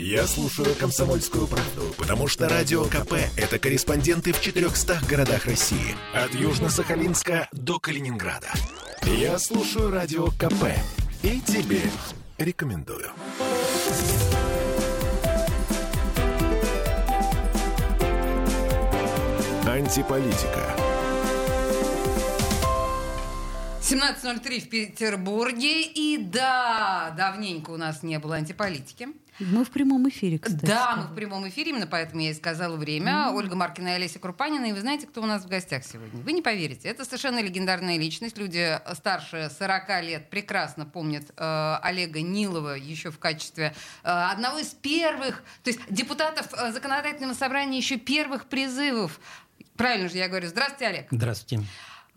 Я слушаю «Комсомольскую правду», потому что «Радио КП» — это корреспонденты в 400 городах России. От Южно-Сахалинска до Калининграда. Я слушаю «Радио КП» и тебе рекомендую. Антиполитика. 17.03 в Петербурге. И да, давненько у нас не было антиполитики. Мы в прямом эфире, кстати. Да, мы в прямом эфире, именно поэтому я и сказала время. Mm. Ольга Маркина и Олеся Крупанина. И вы знаете, кто у нас в гостях сегодня? Вы не поверите. Это совершенно легендарная личность. Люди старше 40 лет прекрасно помнят э, Олега Нилова еще в качестве э, одного из первых, то есть депутатов э, законодательного собрания еще первых призывов. Правильно же я говорю. Здравствуйте, Олег. Здравствуйте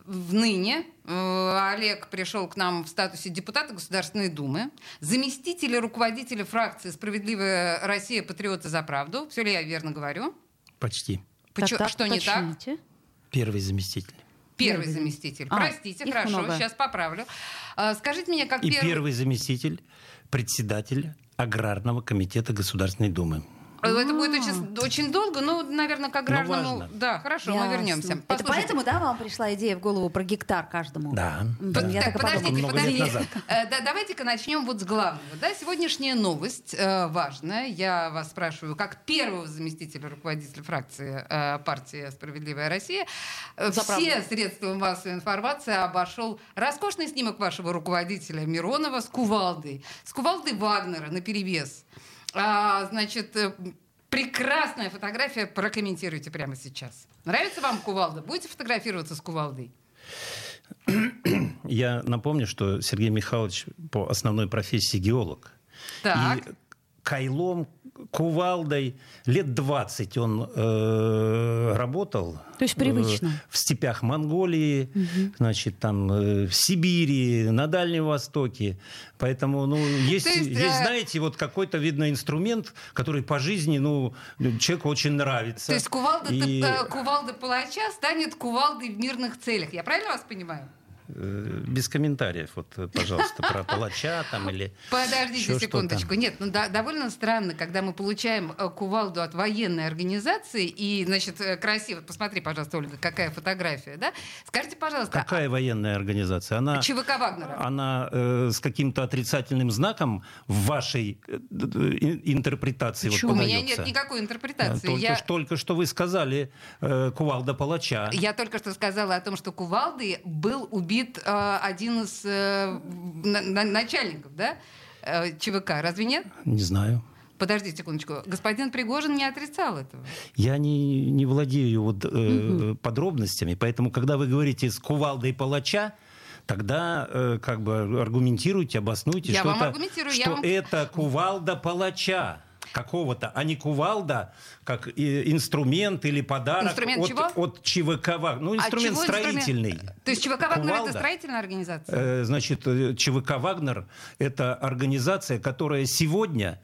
в ныне э, Олег пришел к нам в статусе депутата Государственной Думы, заместитель руководителя фракции «Справедливая Россия. Патриоты за правду». Все ли я верно говорю? Почти. Почему? Так, Что не так? Первый заместитель. Первый заместитель. А, Простите, хорошо, много. сейчас поправлю. А, скажите мне, как И первый... первый заместитель, председатель Аграрного комитета Государственной Думы. Это будет очень, очень долго, ну, наверное, к аграрному... Да, хорошо, Ясно. мы вернемся. Это поэтому, да, вам пришла идея в голову про гектар каждому? Да. да. Я так, подождите, подождите. Э, да, давайте-ка начнем вот с главного. Да, сегодняшняя новость э, важная. Я вас спрашиваю, как первого заместителя руководителя фракции э, партии «Справедливая Россия», э, все правду. средства массовой информации обошел роскошный снимок вашего руководителя Миронова с кувалдой. С кувалдой Вагнера на перевес. А, значит, э, прекрасная фотография, прокомментируйте прямо сейчас. Нравится вам кувалда? Будете фотографироваться с кувалдой? Я напомню, что Сергей Михайлович по основной профессии геолог. Так. И кайлом, кувалдой. Лет 20 он э, работал. То есть привычно. Э, в степях Монголии, угу. значит, там, э, в Сибири, на Дальнем Востоке. Поэтому, ну, есть, есть, есть э... знаете, вот какой-то, видно, инструмент, который по жизни, ну, человеку очень нравится. То есть кувалда, И... Кувалда палача станет кувалдой в мирных целях. Я правильно вас понимаю? Э, без комментариев, вот, пожалуйста, про палача там или Подождите секундочку. Нет, ну да, довольно странно, когда мы получаем э, кувалду от военной организации и, значит, э, красиво, посмотри, пожалуйста, Ольга, какая фотография, да? Скажите, пожалуйста. Какая а... военная организация? Она, ЧВК Вагнера. Она э, с каким-то отрицательным знаком в вашей э, интерпретации Почему? вот У меня нет никакой интерпретации. Только, Я... только что вы сказали э, кувалда палача. Я только что сказала о том, что кувалды был убит убит э, один из э, на, на, начальников, да, э, ЧВК. Разве нет? Не знаю. Подождите секундочку. Господин Пригожин не отрицал этого. Я не, не владею вот, э, угу. подробностями, поэтому, когда вы говорите с кувалдой палача, тогда э, как бы аргументируйте, обоснуйте, я что, вам это, что вам... это кувалда палача какого-то, а не кувалда, как инструмент или подарок инструмент от, чего? от ЧВК Вагнер. Ну, инструмент а строительный. Инструмент? То есть ЧВК Вагнер это строительная организация? Э, значит, э, ЧВК Вагнер это организация, которая сегодня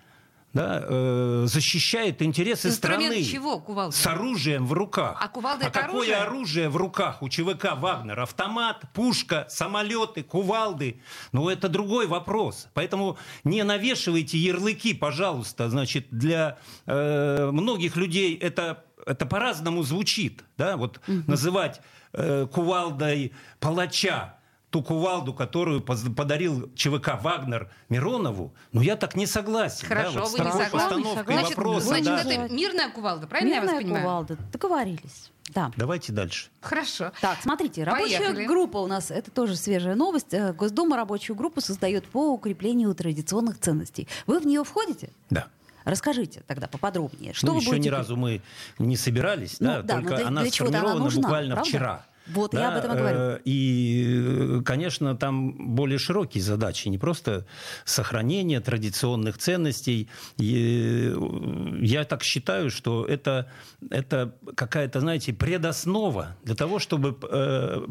да, э, защищает интересы Инструмент страны чего, кувалда? с оружием в руках. А кувалда а это какое оружие? оружие в руках у ЧВК Вагнер? Автомат, пушка, самолеты, кувалды. Ну, это другой вопрос. Поэтому не навешивайте ярлыки, пожалуйста. Значит, для э, многих людей это, это по-разному звучит. Да? Вот угу. называть э, кувалдой палача ту кувалду, которую подарил ЧВК Вагнер Миронову, ну я так не согласен. Хорошо, да, вот вы не согласны. Значит, вопроса, значит да. это мирная кувалда, правильно мирная я вас понимаю? кувалда, договорились. Да. Давайте дальше. Хорошо. Так, смотрите, рабочая Поехали. группа у нас, это тоже свежая новость. Э, Госдума рабочую группу создает по укреплению традиционных ценностей. Вы в нее входите? Да. Расскажите тогда поподробнее. Что ну, вы еще будете... ни разу мы не собирались, ну, да, да, только для, она для сформирована она нужна, буквально правда? вчера. Вот, да, я об этом и говорю. Э, и, конечно, там более широкие задачи, не просто сохранение традиционных ценностей. И э, я так считаю, что это, это какая-то, знаете, предоснова для того, чтобы э,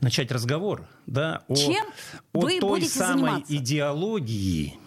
начать разговор да, о, Чем о вы той самой заниматься? идеологии,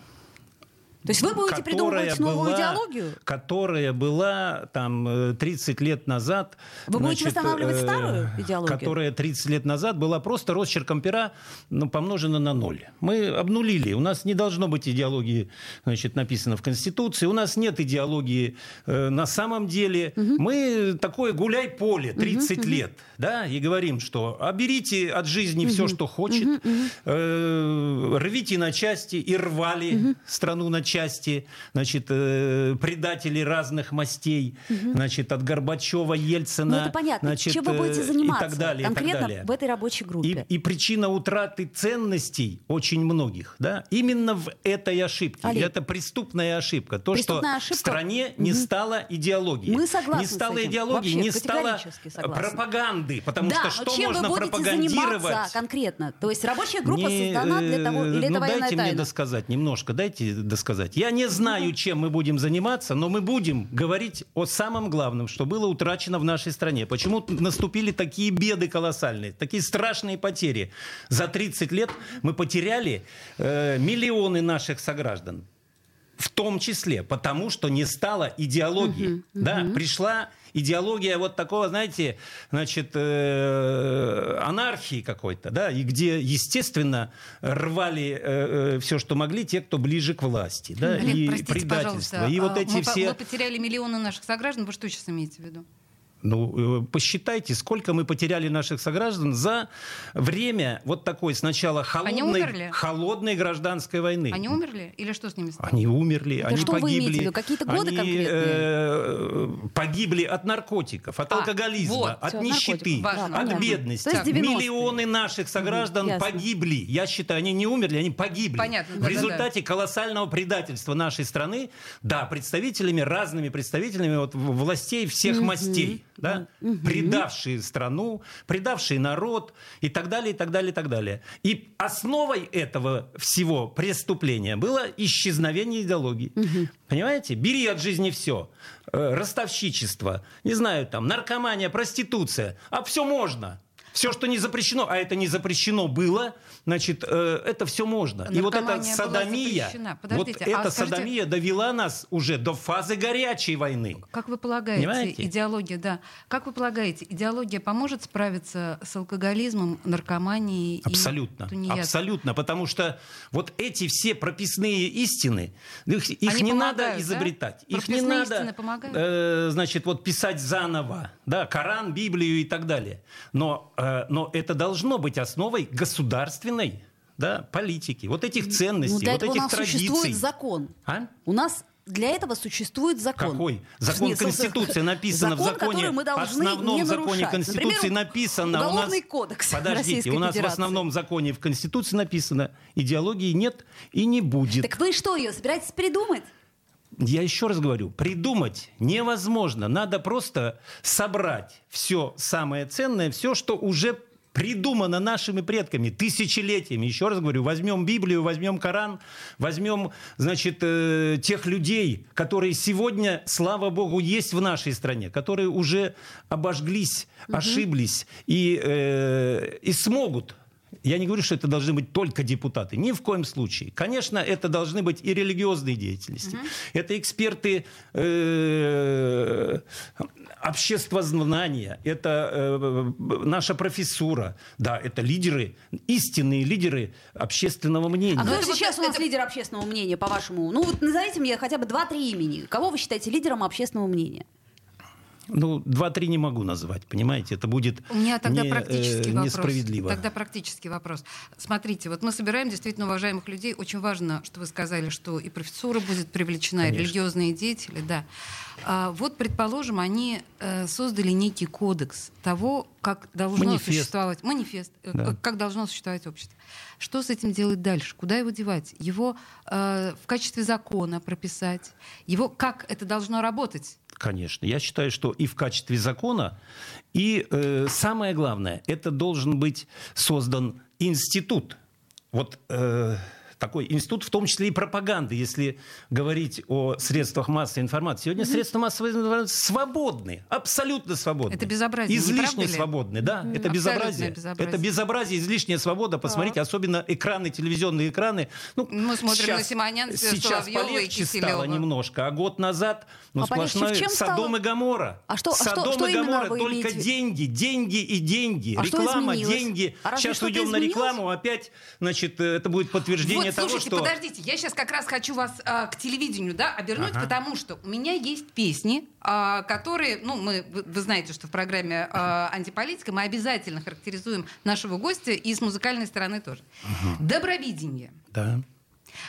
То есть вы будете придумывать новую была, идеологию? Которая была там 30 лет назад. Вы значит, будете восстанавливать э, старую идеологию? Которая 30 лет назад была просто росчерком пера ну, помножена на ноль. Мы обнулили. У нас не должно быть идеологии, значит, написано в Конституции. У нас нет идеологии э, на самом деле. Угу. Мы такое гуляй-поле 30 угу, лет. Угу. Да, и говорим, что оберите от жизни угу. все, что хочет. Угу, угу. Э, рвите на части и рвали угу. страну на части части, значит, э, предателей разных мастей, угу. значит, от Горбачева, Ельцина. Ну, это понятно. Значит, Чем вы будете заниматься и так далее, конкретно и так далее. в этой рабочей группе? И, и причина утраты ценностей очень многих, да, именно в этой ошибке. Олег, это преступная ошибка. То, преступная что ошибка? в стране не угу. стало идеологии. Мы согласны Не стало идеологии, Вообще, не стало согласны. пропаганды. Потому да, что что чем можно вы будете пропагандировать? заниматься конкретно? То есть рабочая группа не, создана для того, или ну, это дайте тайна? мне досказать немножко, дайте досказать. Я не знаю, знаю, чем мы будем заниматься, но мы будем говорить о самом главном, что было утрачено в нашей стране. Почему наступили такие беды колоссальные, такие страшные потери. За 30 лет мы потеряли э, миллионы наших сограждан. В том числе потому, что не стало идеологии. Uh-huh, uh-huh. Да, пришла идеология вот такого, знаете, значит, э, анархии какой-то, да, и где, естественно, рвали э, э, все, что могли, те, кто ближе к власти, да, Олег, и простите, предательство. И вот а, эти мы, все... Мы потеряли миллионы наших сограждан, вы что сейчас имеете в виду? Ну, э, посчитайте, сколько мы потеряли наших сограждан за время вот такой сначала холодной, холодной гражданской войны. Они умерли? Или что с ними стало? Они умерли, Это они что погибли. Вы Какие-то годы они, конкретные? Э, погибли от наркотиков, от а, алкоголизма, вот, от все, нищеты, Важно. от Понятно. бедности. То есть Миллионы наших сограждан Ясно. погибли. Я считаю, они не умерли, они погибли. Понятно, В да, результате колоссального предательства нашей страны, да, представителями, разными представителями вот, властей всех мастей, да, предавшие страну, предавшие народ и так далее, и так далее, и так далее. И основой этого всего преступления было исчезновение идеологии. Понимаете? Бери от жизни все. Э, ростовщичество, не знаю, там, наркомания, проституция. А все можно. Все, что не запрещено, а это не запрещено было, значит, э, это все можно. И вот эта садомия, вот а эта скажите, садомия довела нас уже до фазы горячей войны. Как вы полагаете, Понимаете? идеология, да, как вы полагаете, идеология поможет справиться с алкоголизмом, наркоманией Абсолютно, и тунеядством? абсолютно, потому что вот эти все прописные истины, их, их Они не помогают, надо да? изобретать, их не надо, помогают? э, значит, вот писать заново, да, Коран, Библию и так далее. Но, но это должно быть основой государственной да, политики, вот этих ценностей, Ну, для вот этого у этих нас традиций. существует закон. А? У нас для этого существует закон. Какой? Закон Нет, Конституции написано закон, в законе, мы основном не законе нарушать. Конституции Например, написано. Уголовный у нас, кодекс Подождите, Российской у нас Федерации. в основном законе в Конституции написано, идеологии нет и не будет. Так вы что, ее собираетесь придумать? Я еще раз говорю, придумать невозможно. Надо просто собрать все самое ценное, все, что уже придумано нашими предками тысячелетиями. Еще раз говорю, возьмем Библию, возьмем Коран, возьмем, значит, э, тех людей, которые сегодня, слава Богу, есть в нашей стране, которые уже обожглись, ошиблись и, э, и смогут я не говорю, что это должны быть только депутаты. Ни в коем случае. Конечно, это должны быть и религиозные деятельности. Это эксперты э, обществознания. Это э, наша профессура. Да, это лидеры, истинные лидеры общественного мнения. А кто это вот сейчас у нас это- лидер общественного мнения, по-вашему? Ну, вот назовите мне хотя бы два-три имени. Кого вы считаете лидером общественного мнения? Ну, два-три не могу назвать, понимаете? Это будет У меня тогда не, э, практический вопрос. несправедливо. Тогда практический вопрос. Смотрите, вот мы собираем действительно уважаемых людей. Очень важно, что вы сказали, что и профессура будет привлечена, и Конечно. религиозные деятели, да. А вот, предположим, они э, создали некий кодекс того, как должно Манифест. существовать манифест, э, Да. как должно существовать общество. Что с этим делать дальше? Куда его девать? Его э, в качестве закона прописать? Его как это должно работать? Конечно. Я считаю, что и в качестве закона, и э, самое главное, это должен быть создан институт. Вот э, такой институт, в том числе и пропаганды, если говорить о средствах массовой информации. Сегодня mm-hmm. средства массовой информации свободны, абсолютно свободны. Это безобразие, Излишне свободны, да, mm-hmm. это безобразие. безобразие. Это безобразие, излишняя свобода. Посмотрите, а. особенно экраны, телевизионные экраны. Ну, Мы смотрим сейчас, на Симонян, Сейчас полегче стало немножко, а год назад ну, а сплошной Содом стало... и Гамора. А что, Содом что, что и Гамора, только имеете... деньги, деньги и деньги. А Реклама, деньги. А сейчас уйдем на рекламу, опять, значит, это будет подтверждение вот, того, слушайте, что... подождите, я сейчас как раз хочу вас а, к телевидению, да, обернуть, ага. потому что у меня есть песни, а, которые, ну, мы, вы, вы знаете, что в программе а, «Антиполитика» мы обязательно характеризуем нашего гостя и с музыкальной стороны тоже. Ага. Добровидение. Да.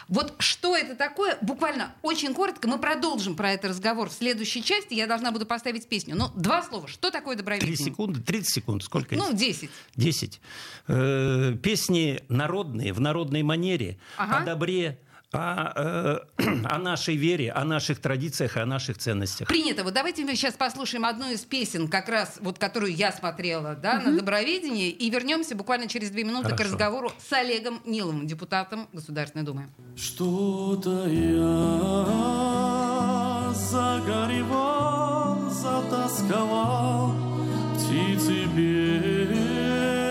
Вот что это такое? Буквально очень коротко. Мы продолжим про этот разговор в следующей части. Я должна буду поставить песню. Ну, два слова. Что такое добровидение? Три секунды, 30 секунд. Сколько Ну, десять. Десять. Э, песни народные, в народной манере, ага. о добре, о, э, о нашей вере, о наших традициях, о наших ценностях. Принято. Вот давайте мы сейчас послушаем одну из песен, как раз вот которую я смотрела да, угу. на Добровидении, и вернемся буквально через две минуты Хорошо. к разговору с Олегом Ниловым, депутатом Государственной Думы. Что-то я загоревал, затасковал, птицы белые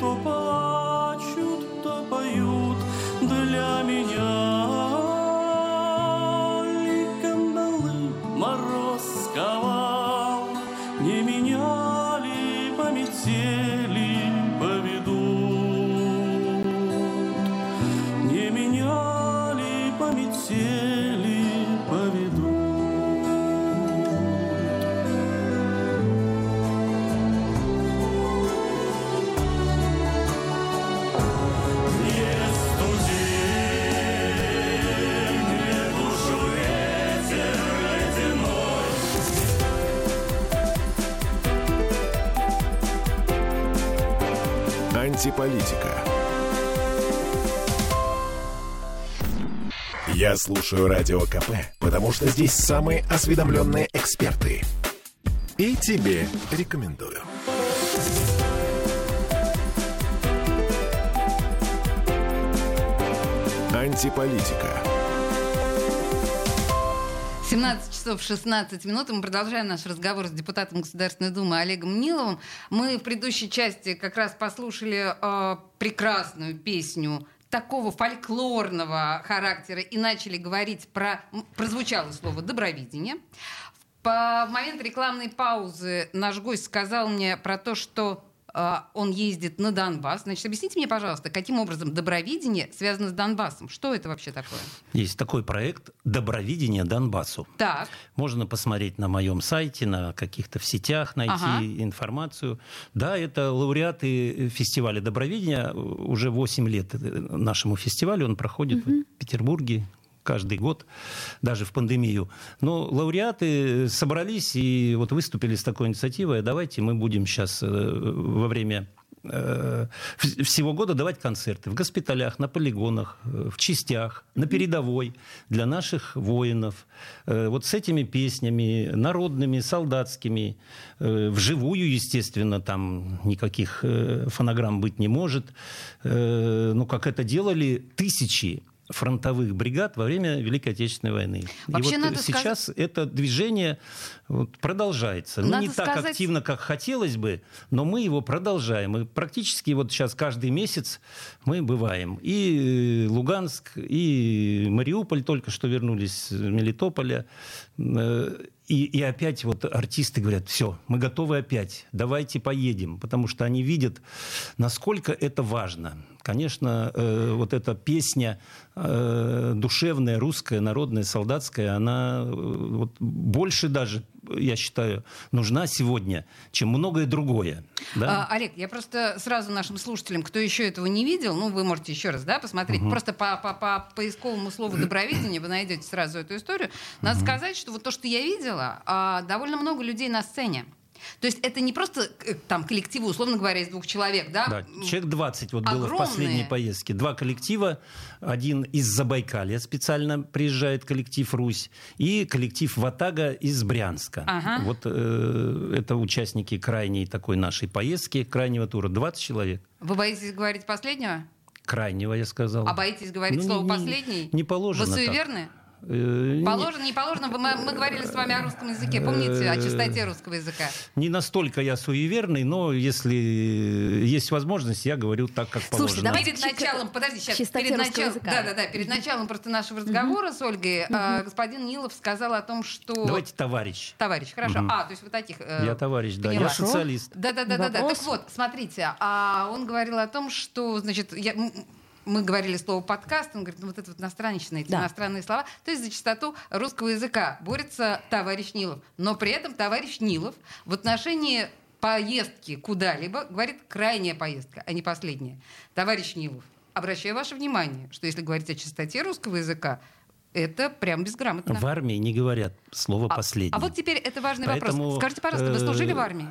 то Я слушаю Радио КП, потому что здесь самые осведомленные эксперты. И тебе рекомендую. Антиполитика. 17 часов 16 минут. Мы продолжаем наш разговор с депутатом Государственной Думы Олегом Ниловым. Мы в предыдущей части как раз послушали э, прекрасную песню такого фольклорного характера и начали говорить про... Прозвучало слово «добровидение». В момент рекламной паузы наш гость сказал мне про то, что он ездит на Донбасс. Значит, объясните мне, пожалуйста, каким образом добровидение связано с Донбассом? Что это вообще такое? Есть такой проект «Добровидение Донбассу». Так. Можно посмотреть на моем сайте, на каких-то в сетях, найти ага. информацию. Да, это лауреаты фестиваля добровидения. Уже 8 лет нашему фестивалю. Он проходит угу. в Петербурге, каждый год, даже в пандемию. Но лауреаты собрались и вот выступили с такой инициативой. Давайте мы будем сейчас э, во время э, всего года давать концерты в госпиталях, на полигонах, э, в частях, на передовой для наших воинов. Вот с этими песнями, народными, солдатскими, вживую, естественно, там никаких фонограмм быть не может. Ну, как это делали тысячи фронтовых бригад во время Великой Отечественной войны. Вообще, и вот сейчас сказать... это движение вот, продолжается. Ну, не сказать... так активно, как хотелось бы, но мы его продолжаем. И практически вот сейчас каждый месяц мы бываем. И Луганск, и Мариуполь только что вернулись с Мелитополя. Э, и, и опять вот артисты говорят, все, мы готовы опять, давайте поедем, потому что они видят, насколько это важно. Конечно, э, вот эта песня э, душевная, русская, народная, солдатская, она э, вот, больше даже я считаю, нужна сегодня, чем многое другое. Да? А, Олег, я просто сразу нашим слушателям, кто еще этого не видел, ну, вы можете еще раз да, посмотреть. Угу. Просто по, по, по поисковому слову «добровидение» вы найдете сразу эту историю. Надо угу. сказать, что вот то, что я видела, а, довольно много людей на сцене. То есть это не просто э, там коллективы, условно говоря, из двух человек, да? Да, человек 20 вот Огромные. было в последней поездке. Два коллектива, один из Забайкалья специально приезжает коллектив «Русь», и коллектив «Ватага» из Брянска. Ага. Вот э, это участники крайней такой нашей поездки, крайнего тура. 20 человек. Вы боитесь говорить последнего? Крайнего, я сказал. А боитесь говорить Ну, слово не- «последний»? Не положено Вы так. суеверны? Не- Положено, не положено. Мы, мы говорили с вами о русском языке. Помните о чистоте русского языка? Не настолько я суеверный, но если есть возможность, я говорю так, как положено. Слушайте, давайте перед началом, подожди, сейчас, чистоте перед началом, языка. да, да, да, перед началом просто нашего разговора с Ольгой а, господин Нилов сказал о том, что Давайте товарищ. товарищ, хорошо, а, то есть вы таких. э, Я товарищ, да. Я социалист. Да, да, да, да, да. Так вот, смотрите, а он говорил о том, что, значит, я, мы говорили слово подкаст, он говорит, ну вот это вот иностранщина, эти Да. иностранные слова. То есть за чистоту русского языка борется товарищ Нилов. Но при этом товарищ Нилов в отношении поездки куда-либо говорит крайняя поездка, а не последняя. Товарищ Нилов, обращаю ваше внимание, что если говорить о чистоте русского языка, это прям безграмотно. В армии не говорят слово А- последний. А, вот теперь это важный Поэтому, вопрос. Скажите, пожалуйста, вы служили э, в армии?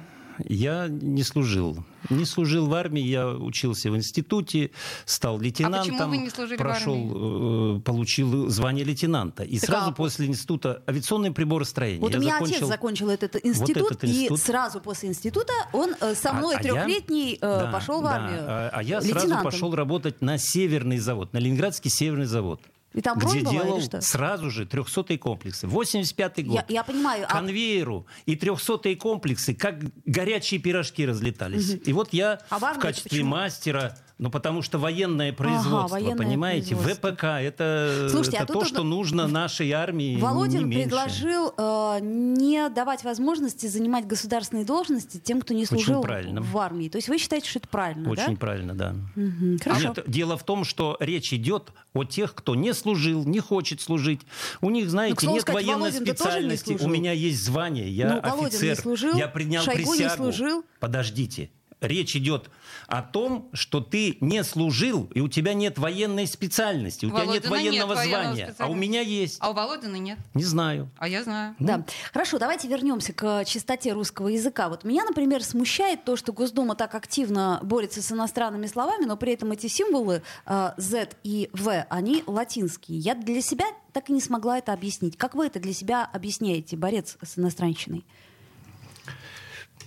Я не служил. Не служил в армии, я учился в институте, стал лейтенантом. А почему в прошел, э, получил звание лейтенанта. И Так, сразу а- после института авиационное приборостроение. Вот я у меня закончил... отец закончил этот институт, этот институт. и сразу после института он э, со А- мной а я- трехлетний э, Да, пошел в да. армию. А, а я сразу пошел работать на северный завод, на Ленинградский северный завод. И там где была делал что? сразу же 300-й комплексы. 85-й год. Я, я понимаю. а- конвейеру и 300-е комплексы, как горячие пирожки разлетались. И вот я А в качестве почему? мастера, ну потому что военное производство, военное понимаете, производство. ВПК, это, Слушайте, а это тут то, что нужно нашей армии, Володин не меньше. предложил э, не давать возможности занимать государственные должности тем, кто не служил в армии. То есть вы считаете, что это правильно, Очень да? правильно, да. Мгм, Хорошо. Нет, дело в том, что речь идет о тех, кто не служил, не хочет служить. У них, знаете, Ну, к слову нет сказать, военной не специальности. У меня есть звание, я Ну, Володин не офицер. служил, я принял Шойгу не присягу. служил. Подождите. Речь идет о том, что ты не служил, и у тебя нет военной специальности, у тебя нет Володина нет военного военного звания. А у меня есть. А у Володина нет. Не знаю. А я знаю. Да. Хорошо, давайте вернемся к чистоте русского языка. Вот меня, например, смущает то, что Госдума так активно борется с иностранными словами, но при этом эти символы э, Z и V, они латинские. Я для себя так и не смогла это объяснить. Как вы это для себя объясняете, борец с иностранщиной?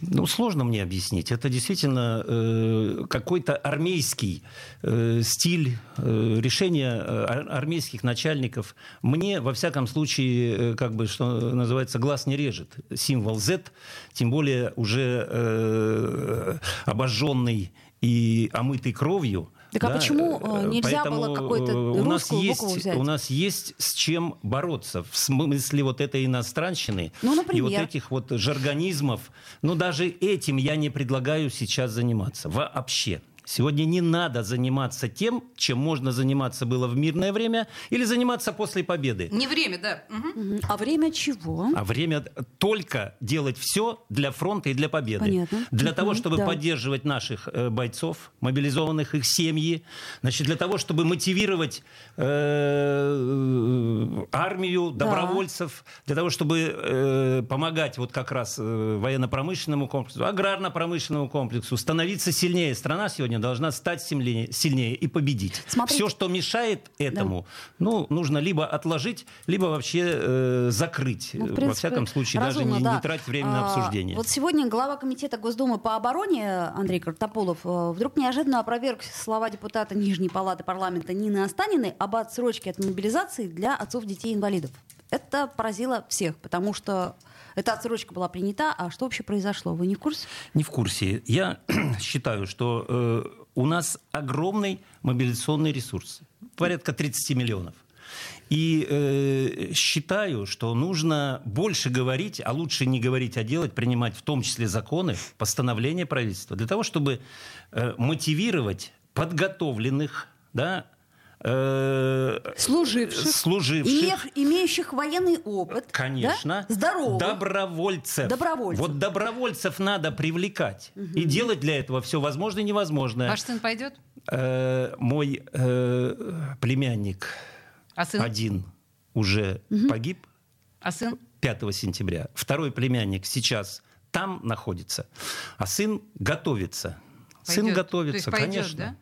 Ну, сложно мне объяснить. Это действительно э, какой-то армейский э, стиль э, решения э, ар- армейских начальников. Мне, во всяком случае, э, как бы, что называется, глаз не режет. Символ Z, тем более уже э, обожженный и омытый кровью. Так а почему, э, нельзя было какой-то э, у нас русскую есть, букву взять? У нас есть с чем бороться. В смысле вот этой иностранщины Ну, и например? вот этих вот жаргонизмов. Но даже этим я не предлагаю сейчас заниматься. Вообще. Сегодня не надо заниматься тем, чем можно заниматься было в мирное время, или заниматься после победы. Не время, да. Мгм. А время чего? А время только делать все для фронта и для победы. Понятно. Для Мгм, того, чтобы да. поддерживать наших э, бойцов, мобилизованных их семьи, значит, для того, чтобы мотивировать э, армию, Да. добровольцев, для того, чтобы э, помогать вот как раз э, военно-промышленному комплексу, аграрно-промышленному комплексу, становиться сильнее. Страна сегодня должна стать сильнее, сильнее и победить. Смотрите. Все, что мешает этому, ну, нужно либо отложить, либо вообще э, закрыть. Ну, в Во принципе, всяком случае, даже разумно, не, да. не тратить время на А, обсуждение. Вот сегодня глава комитета Госдумы по обороне Андрей Картополов э, вдруг неожиданно опроверг слова депутата Нижней палаты парламента Нины Останиной об отсрочке от мобилизации для отцов детей-инвалидов. Это поразило всех, потому что эта отсрочка была принята. А что вообще произошло? Вы не в курсе? Не в курсе. Я считаю, что э, у нас огромный мобилизационный ресурс. Порядка 30 миллионов. И э, считаю, что нужно больше говорить, а лучше не говорить, а делать, принимать в том числе законы, постановления правительства, для того, чтобы э, мотивировать подготовленных, да, э, Служивших, служивших имеющих военный опыт, Конечно. да? здоровых. Добровольцев. Добровольцев. Вот добровольцев надо привлекать. И делать для этого все возможное и невозможное. Ваш сын пойдет? Э, мой э, племянник А сын? один уже погиб А сын? 5 сентября. Второй племянник сейчас там находится. А сын готовится. Сын Пойдет. готовится, То есть пойдет, конечно. да?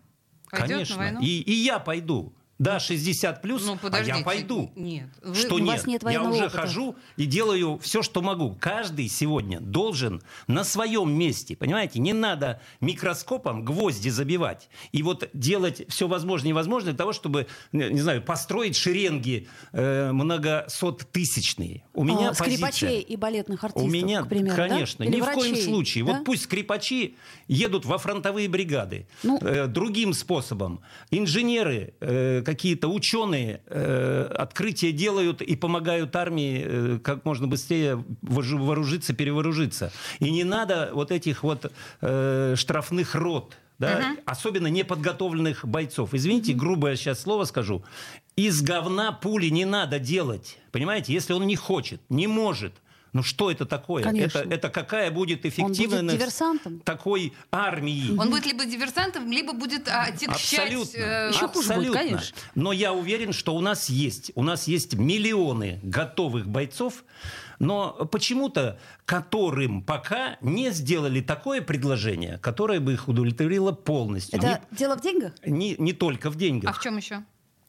Пойдет конечно. на войну? И, и я пойду. Да, 60 плюс, Ну, а подождите. я пойду. Нет. Вы- Что у нет? вас нет я уже опыта. хожу и делаю все, что могу. Каждый сегодня должен на своем месте, понимаете? Не надо микроскопом гвозди забивать и вот делать все возможное и невозможное для того, чтобы, не знаю, построить шеренги э, многосоттысячные. У меня А, скрипачей позиция. и балетных артистов, У меня, к примеру, да? конечно, Или ни в коем врачей, случае. да? Вот пусть скрипачи едут во фронтовые бригады. Ну. Э, другим способом. Инженеры, э, какие-то ученые э, открытия делают и помогают армии э, как можно быстрее вооружиться, перевооружиться. И не надо вот этих вот э, штрафных рот. Да, особенно неподготовленных бойцов. Извините, грубое сейчас слово скажу. Из говна пули не надо делать. Понимаете, если он не хочет, не может. Ну что это такое? Конечно. Это, это какая будет будет эффективность диверсантом. такой армии? Он будет либо диверсантом, либо будет а, отягчать... Абсолютно. э, Еще хуже будет, Абсолютно. конечно. Но я уверен, что у нас есть. У нас есть миллионы готовых бойцов, но почему-то которым пока не сделали такое предложение, которое бы их удовлетворило полностью. Это дело в деньгах? Не, не, не только в А деньгах. в чем еще?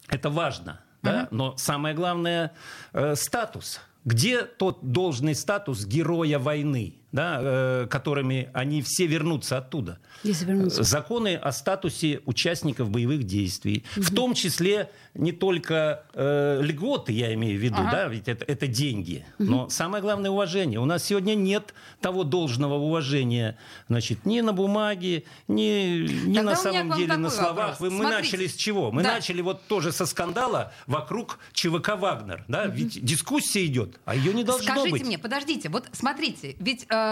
Это важно. Да? Но самое главное э, статус. Где тот должный статус героя войны, да, э, которыми они все вернутся оттуда? Если вернуться. Законы о статусе участников боевых действий, в том числе не только э, льготы, я имею в виду, Ага. да, ведь это, это деньги, но самое главное уважение. У нас сегодня нет того должного уважения, значит, ни на бумаге, ни, ни Тогда на самом деле на словах. вопрос. Мы Смотрите. начали с чего? Мы Да. начали вот тоже со скандала вокруг ЧВК Вагнер, да, ведь дискуссия идет, а ее не должно Скажите быть. мне, подождите, вот смотрите, ведь э,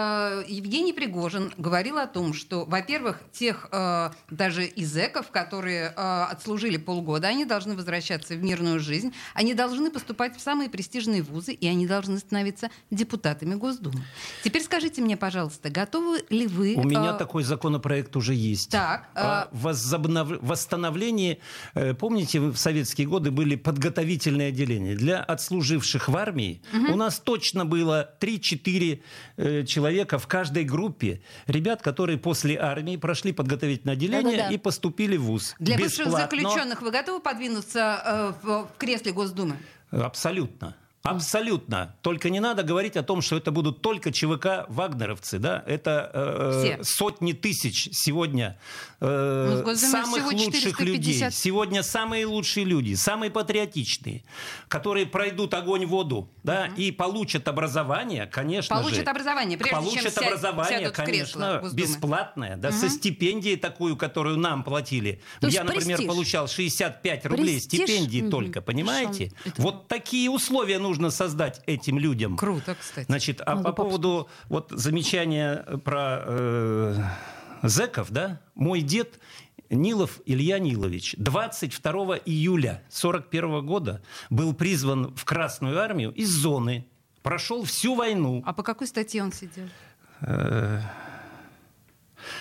Евгений Пригожин говорил о том, что, во-первых, тех э, даже изеков, которые э, отслужили полгода, они должны возвращаться в мирную жизнь, они должны поступать в самые престижные вузы, и они должны становиться депутатами Госдумы. Теперь скажите мне, пожалуйста, готовы ли вы... У меня э, такой законопроект уже есть. Так, О возобнов- восстановлении, э, помните, в советские годы были подготовительные отделения. Для отслуживших в армии у нас точно было 3-4 э, человека в каждой группе. Ребят, которые после армии прошли подготовительное отделение Да-да-да. и поступили в ВУЗ. Для бывших Бесплатно. заключенных вы готовы подвинуться э, в, в кресле Госдумы? Абсолютно. Абсолютно. Только не надо говорить о том, что это будут только ЧВК вагнеровцы. Да? Это э, Все. сотни тысяч сегодня э, Ну, самых лучших 450. людей. Сегодня самые лучшие люди, самые патриотичные, которые пройдут огонь, воду да, и получат образование, конечно Получат же. образование, прежде чем Получат сядь- образование, сядут в кресло конечно, бесплатное, да, со стипендией такую, которую нам платили. То Я, например, престиж. получал 65 рублей Престиж? стипендии Мгм. только, понимаете? Шан- Вот такие условия нужно создать этим людям. Круто, кстати. Значит, а Надо по поводу вот замечания про э, зэков, да, мой дед Нилов Илья Нилович 22 июля 41 года был призван в Красную армию из зоны, прошел всю войну. А по какой статье он сидел?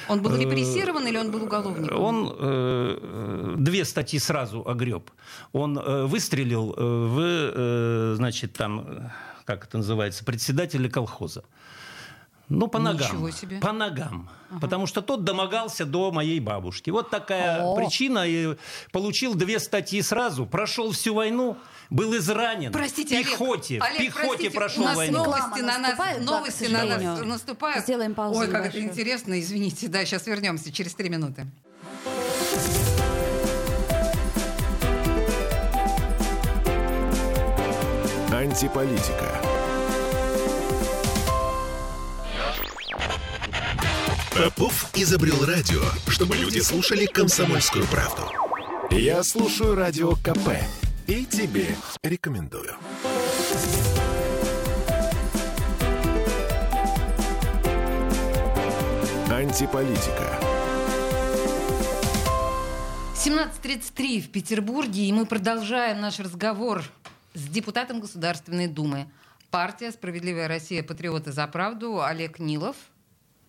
Э, Он был репрессирован или он был уголовником? Он э, э, две статьи сразу огреб. Он э, выстрелил э, в, э, значит, там, э, как это называется, председателя колхоза. Ну, по ногам. Ничего себе. По ногам. Потому что тот домогался до моей бабушки. Вот такая О. причина. И получил две статьи сразу. Прошел всю войну. Был изранен. Простите, Олег, пехоте. Олег, пехоте простите, прошел у нас войну. новости на нас, да, к новости на нас наступают. Сделаем паузу Ой, как это небольшую. интересно, извините. Да, сейчас вернемся через три минуты. Антиполитика. Попов изобрел радио, чтобы люди слушали комсомольскую правду. Я слушаю радио КП и тебе рекомендую. Антиполитика. 17.33 в Петербурге, и мы продолжаем наш разговор с депутатом Государственной Думы. Партия «Справедливая Россия. Патриоты за правду» Олег Нилов.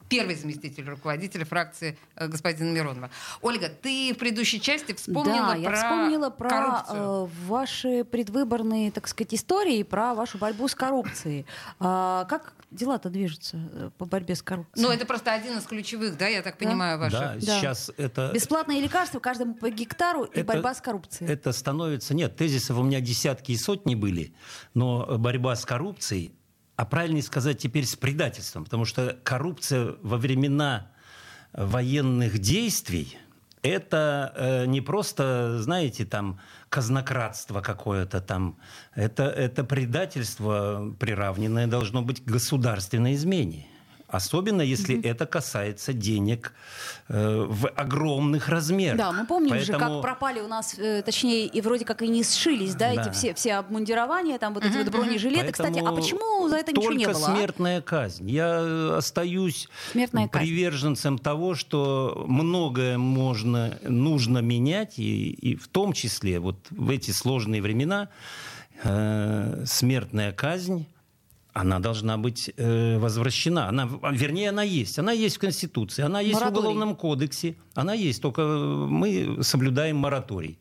Первый заместитель руководителя фракции э, господина Миронова. Ольга, ты в предыдущей части вспомнила да, про я вспомнила про коррупцию. э, ваши предвыборные, так сказать, истории, про вашу борьбу с коррупцией. А, как дела-то движутся э, по борьбе с коррупцией? Ну, это просто один из ключевых, да, я так понимаю, ваших. Да, Да. сейчас это... Бесплатные лекарства каждому по гектару и Это- борьба с коррупцией. Это становится... Нет, тезисов у меня десятки и сотни были, но борьба с коррупцией, а правильнее сказать теперь с предательством, потому что коррупция во времена военных действий это э, не просто, знаете, там казнократство какое-то там, это, это предательство, приравненное должно быть к государственной измене. Особенно если это касается денег э, в огромных размерах. Да, мы помним же, Поэтому- как пропали у нас, э, точнее, и вроде как и не сшились, да, Да. эти все, все обмундирования, там вот эти вот бронежилеты. Кстати, а Поэтому почему за это ничего не только было? а? смертная казнь. Я э, остаюсь Смертная казнь. приверженцем того, что многое можно, нужно менять, и, и в том числе вот в эти сложные времена э, смертная казнь она должна быть э, возвращена. Она, в- вернее, она есть. Она есть в Конституции, она есть Мораторий. в Уголовном кодексе, она есть, только мы соблюдаем мораторий.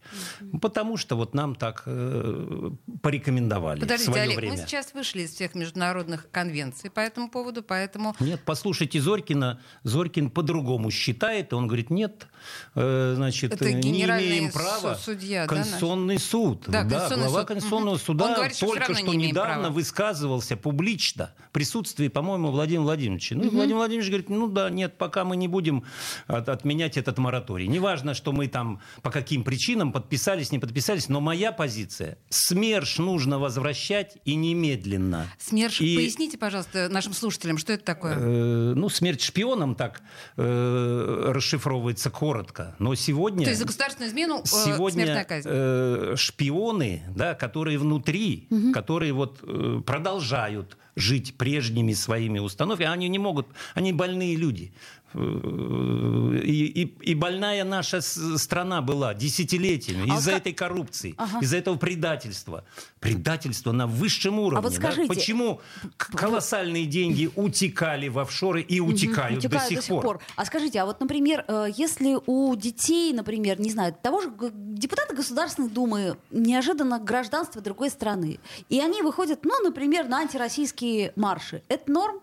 Потому что вот нам так э, порекомендовали в Подождите, свое Олег, время. мы сейчас вышли из всех международных конвенций по этому поводу, поэтому Нет, послушайте Зорькина. Зорькин по-другому считает. и Он говорит, нет, э, значит, Это э, не имеем права. судья, да, Конституционный суд. Да, Конституционный глава суд. Конституционного Мгм. суда Он говорит, что только что имеем недавно права. высказывался публично в присутствии, по-моему, Владимира Владимировича. Ну, и Владимир Владимирович говорит, ну да, нет, пока мы не будем от- отменять этот мораторий. Неважно, что мы там по каким причинам подписались, не подписались, но моя позиция – СМЕРШ нужно возвращать и немедленно. СМЕРШ, И- поясните, пожалуйста, нашим слушателям, что это такое? Э, ну, смерть шпионам так э, расшифровывается коротко. Но сегодня... То есть за государственную измену э, Сегодня смертная казнь. э, шпионы, да, которые внутри, которые вот э, продолжают жить прежними своими установками, они не могут, они больные люди. Э, И, и- и больная наша страна была десятилетиями А из-за как- этой коррупции, Ага. из-за этого предательства. Предательство на высшем уровне. вот да. скажите- Почему к- колоссальные деньги утекали в офшоры и утекают, Утекают до сих пор? А скажите, а вот, например, э, если у детей, например, не знаю, того же депутата Государственной Думы неожиданно гражданство другой страны, и они выходят, ну, например, на антироссийские марши, это норм?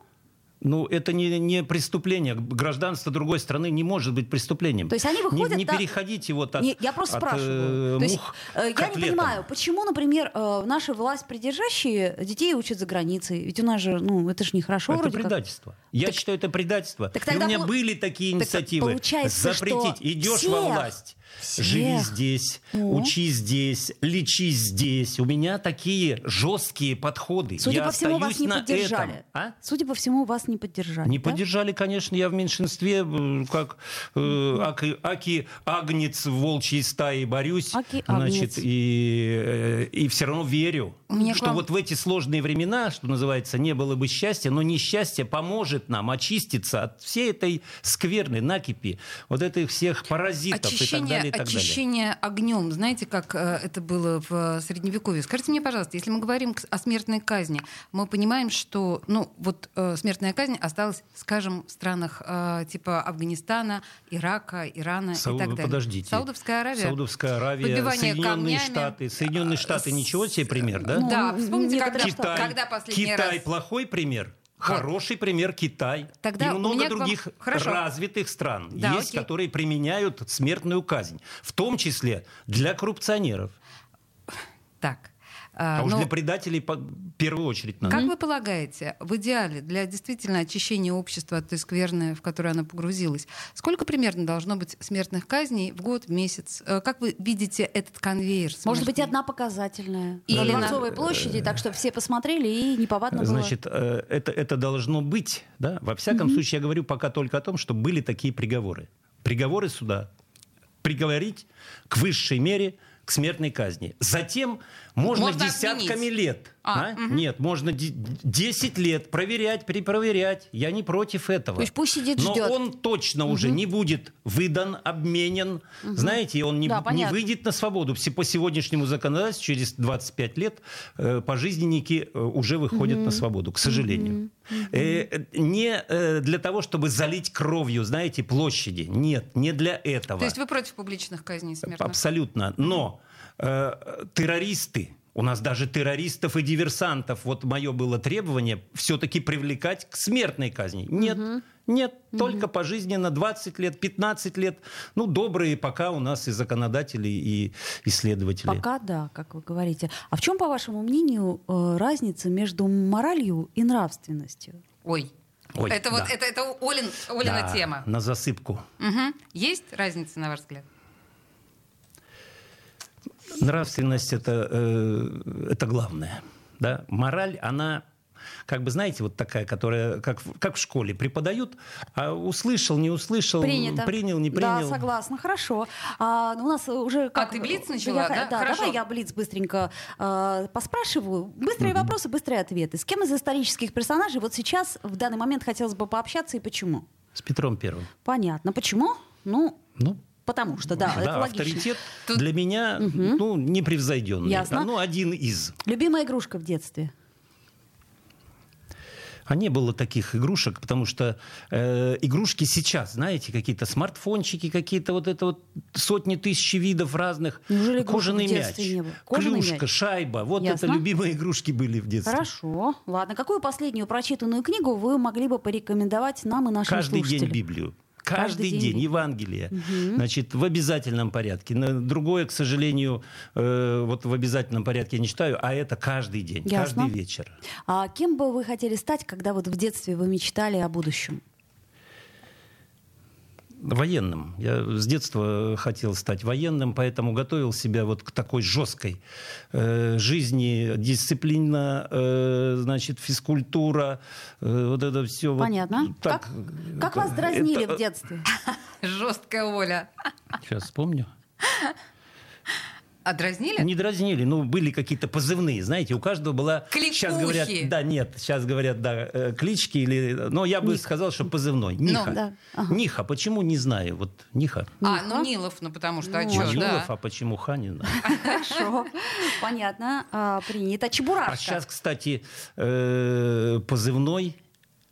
Ну, это не, не преступление. Гражданство другой страны не может быть преступлением. То есть они Не- выходят Не, на- переходите вот от Не, я просто от, спрашиваю. э, То есть, э, я не понимаю, почему, например, э, наши власть придержащие детей учат за границей? Ведь у нас же, ну, это же нехорошо Это вроде как. предательство. Я Так- считаю, это предательство. Так И у тогда меня пол- были такие так инициативы. получается, Запретить. Идешь во всех- власть. Всех- Живи здесь, О. учи здесь, лечи здесь. У меня такие жесткие подходы. Судя я по всему, вас не поддержали. этом. А? Судя по всему, вас не поддержали. Не да? поддержали, конечно, я в меньшинстве, э, как э, аки, аки агнец в волчьей стае борюсь, Аки значит, агнец. и, э, и все равно верю, к что вам- вот в эти сложные времена, что называется, не было бы счастья, но несчастье поможет нам очиститься от всей этой скверной накипи, вот этих всех паразитов и так Очищение, далее, и так далее. очищение огнем, знаете, как э, это было в э, Средневековье? Скажите мне, пожалуйста, если мы говорим о смертной казни, мы понимаем, что, ну, вот э, смертная казнь осталась, скажем, в странах э, типа Афганистана, Ирака, Ирана Сау- и так далее. Подождите. Саудовская Аравия. Саудовская Аравия, Побивание Соединенные камнями. Штаты. Соединенные Штаты ничего себе пример, да? Ну, Да, вспомните, некоторые когда, штаты. когда последний Китай раз... плохой пример. Хороший пример Китай. Тогда и много вам- других Хорошо. развитых стран Да, есть, окей. которые применяют смертную казнь. В том числе для коррупционеров. Так. А, а, уж ну, для предателей по- в первую очередь надо. Как вы полагаете, в идеале для действительно очищения общества от той скверны, в которое оно погрузилось, сколько примерно должно быть смертных казней в год, в месяц? Э, Как вы видите этот конвейер? Может быть, смертный? одна показательная. Или на Дворцовой площади, так что все посмотрели и неповадно было. Значит, э, это, это должно быть. Да? Во всяком случае, я говорю пока только о том, что были такие приговоры. Приговоры суда. Приговорить к высшей мере к смертной казни. Затем можно, Можно десятками отменить. лет. А, а? Нет, можно де- 10 лет проверять, перепроверять. Я не против этого. То есть пусть сидит, Но ждет. он точно уже не будет выдан, обменен. Знаете, и он не, Да, не выйдет на свободу. По сегодняшнему законодательству через 25 лет э, пожизненники э, уже выходят на свободу, к сожалению. Э, не э, для того, чтобы залить кровью, знаете, площади. Нет, не для этого. То есть вы против публичных казней смертных? Абсолютно. Но э, террористы, у нас даже террористов и диверсантов, вот мое было требование, все-таки привлекать к смертной казни. Нет, угу. нет, угу. только пожизненно 20 лет, 15 лет. Ну, добрые пока у нас и законодатели, и исследователи. Пока да, как вы говорите. А в чем, по вашему мнению, э, разница между моралью и нравственностью? Ой, Ой, это да. вот это, это Олин, Олина да, тема. На засыпку. Угу. Есть разница, на ваш взгляд? Нравственность это, э, это главное. Да? Мораль, она как бы, знаете, вот такая, которая, как, как в школе, преподают, а услышал, не услышал, Принято. принял, не принял. Да, согласна, хорошо. А, ну, у нас уже... Как... А ты Блиц начала, я, да? Да, хорошо. давай я Блиц быстренько э, поспрашиваю. Быстрые mm-hmm. вопросы, быстрые ответы. С кем из исторических персонажей вот сейчас, в данный момент, хотелось бы пообщаться и почему? С Петром Первым. Понятно. Почему? Ну, ну Потому что, да, да это авторитет Тут... для меня угу. ну, непревзойденный. Ясно. Ну, один из. Любимая игрушка в детстве? А не было таких игрушек, потому что э, игрушки сейчас, знаете, какие-то смартфончики, какие-то вот это вот сотни тысяч видов разных. Неужели Кожаный мяч? Кожаный клюшка, мяч? шайба. Вот Ясно. это любимые игрушки были в детстве. Хорошо. Ладно. Какую последнюю прочитанную книгу вы могли бы порекомендовать нам и нашим Каждый слушателям? день Библию. Каждый, Каждый день, день, Евангелие. Угу. Значит, в обязательном порядке. Другое, к сожалению, э, вот в обязательном порядке я не читаю, а это каждый день, Ясно. каждый вечер. А кем бы вы хотели стать, когда вот в детстве вы мечтали о будущем? Военным. Я с детства хотел стать военным, поэтому готовил себя вот к такой жесткой э, жизни, дисциплина, э, значит, физкультура, э, вот это все. Понятно. Вот, так, как, как вас дразнили это... в детстве? Жесткая Оля. Сейчас вспомню. А дразнили? Не дразнили, ну, были какие-то позывные, знаете, у каждого была... Кликухи. Сейчас говорят, да, нет, сейчас говорят, да, э, клички или... Но я бы Ник. сказал, что позывной. Ниха. Ну, да. ага. Ниха, почему, не знаю, вот Ниха. А, ну Нилов, ну потому что, а Ну, чё, Нилов, да. а почему Ха, не знаю. Хорошо. Понятно. А, принято. Чебурашка. А сейчас, кстати, э, позывной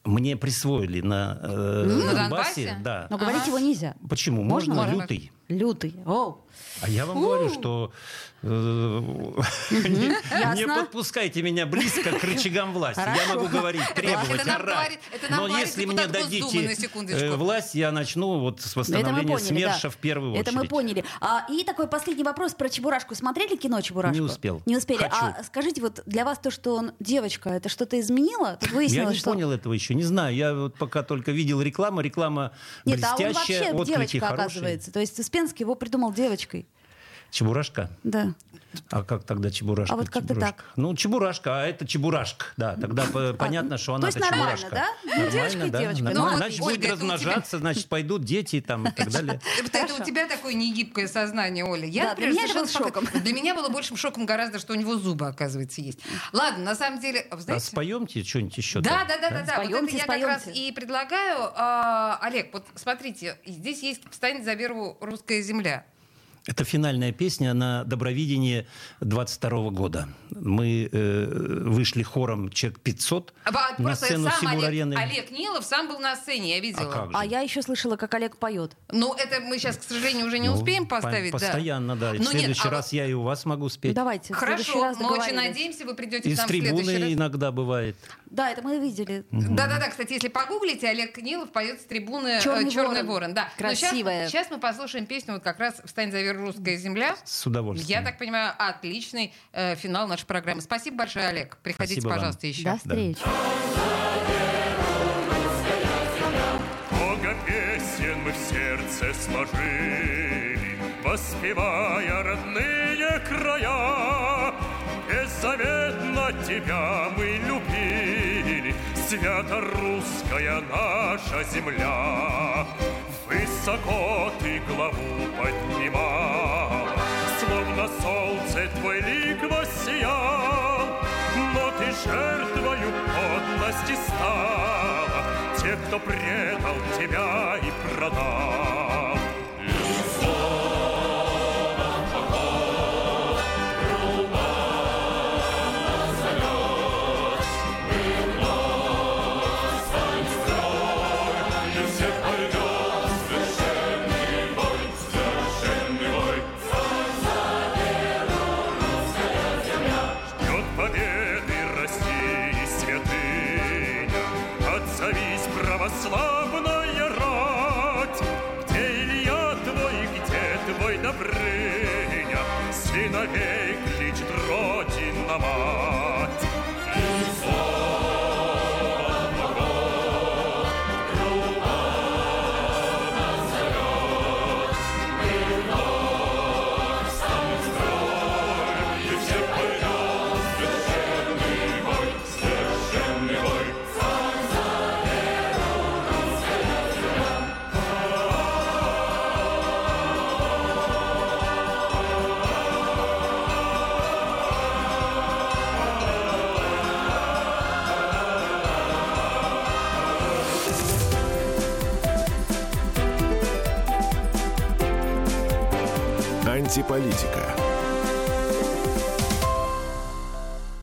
мне присвоили на, э, На Донбассе. Донбассе? Да. Но говорить Ага. его нельзя. Почему? Можно? Можно, лютый. Лютый. О. А я вам говорю, что не Ясно. подпускайте меня близко к рычагам власти. Я могу говорить, требовать, орать. Но если мне дадите э, власть, я начну вот с восстановления СМЕРШа в первую очередь. Это мы поняли. А, и такой последний вопрос про Чебурашку. Смотрели кино Чебурашку? Не успел. Не успели. А скажите, вот для вас то, что он девочка, это что-то изменило? Я не понял этого еще, не знаю. Я вот пока только видел рекламу, реклама Нет, а он блестящая, вообще девочка, оказывается. То есть Успенский его придумал девочкой. Чебурашка? Да. А как тогда Чебурашка? А вот как-то Чебурашка? так. Ну, Чебурашка, а это Чебурашка. Да, тогда по- понятно, что то она есть это нормально, Чебурашка. да? Ну, девочка и да, девочка. нормально. Ну, значит, Ольга, будет размножаться, значит, пойдут дети и там и так далее. Это, у тебя такое негибкое сознание, Оля. Я, для меня это совершенно был спокойно- Для меня было большим шоком гораздо, что у него зубы, оказывается, есть. Ладно, на самом деле, А споемте что-нибудь еще? Да, да, да, да, да. Вот Споемте, это я как раз споемте. и предлагаю. А, Олег, вот смотрите, здесь есть «Встань за веру русская земля». Это финальная песня на Добровидении 22 года. Мы э, вышли хором «Человек 500» А, на сцену сам Олег. Олег Нилов сам был на сцене, я видела. А как же? А я еще слышала, как Олег поет. Ну, это мы сейчас, к сожалению, уже не Ну, успеем по- поставить. да. Постоянно, да. И Ну, в нет, следующий а раз я и у вас могу спеть. Давайте. Хорошо, раз мы очень надеемся, вы придете И к с нам в следующий трибуны раз. иногда бывает. Да, это мы видели. Да-да-да, кстати, если погуглите, Олег Нилов поет с трибуны «Черный «Черный, ворон». ворон». Да. Но Красивая. Сейчас, мы послушаем песню вот как раз «Встань за веру русская земля». С удовольствием. Я так понимаю, отличный э, финал нашей программы. Спасибо большое, Олег. Приходите, Спасибо вам. пожалуйста, еще. До встречи. Много песен мы в сердце сложили, Воспевая родные края. Беззаветно тебя мы любили, Свято русская наша земля. Высоко ты главу поднимал, Словно солнце твой лик воссиял, но ты жертвою подлости стала Тех, кто предал тебя и продал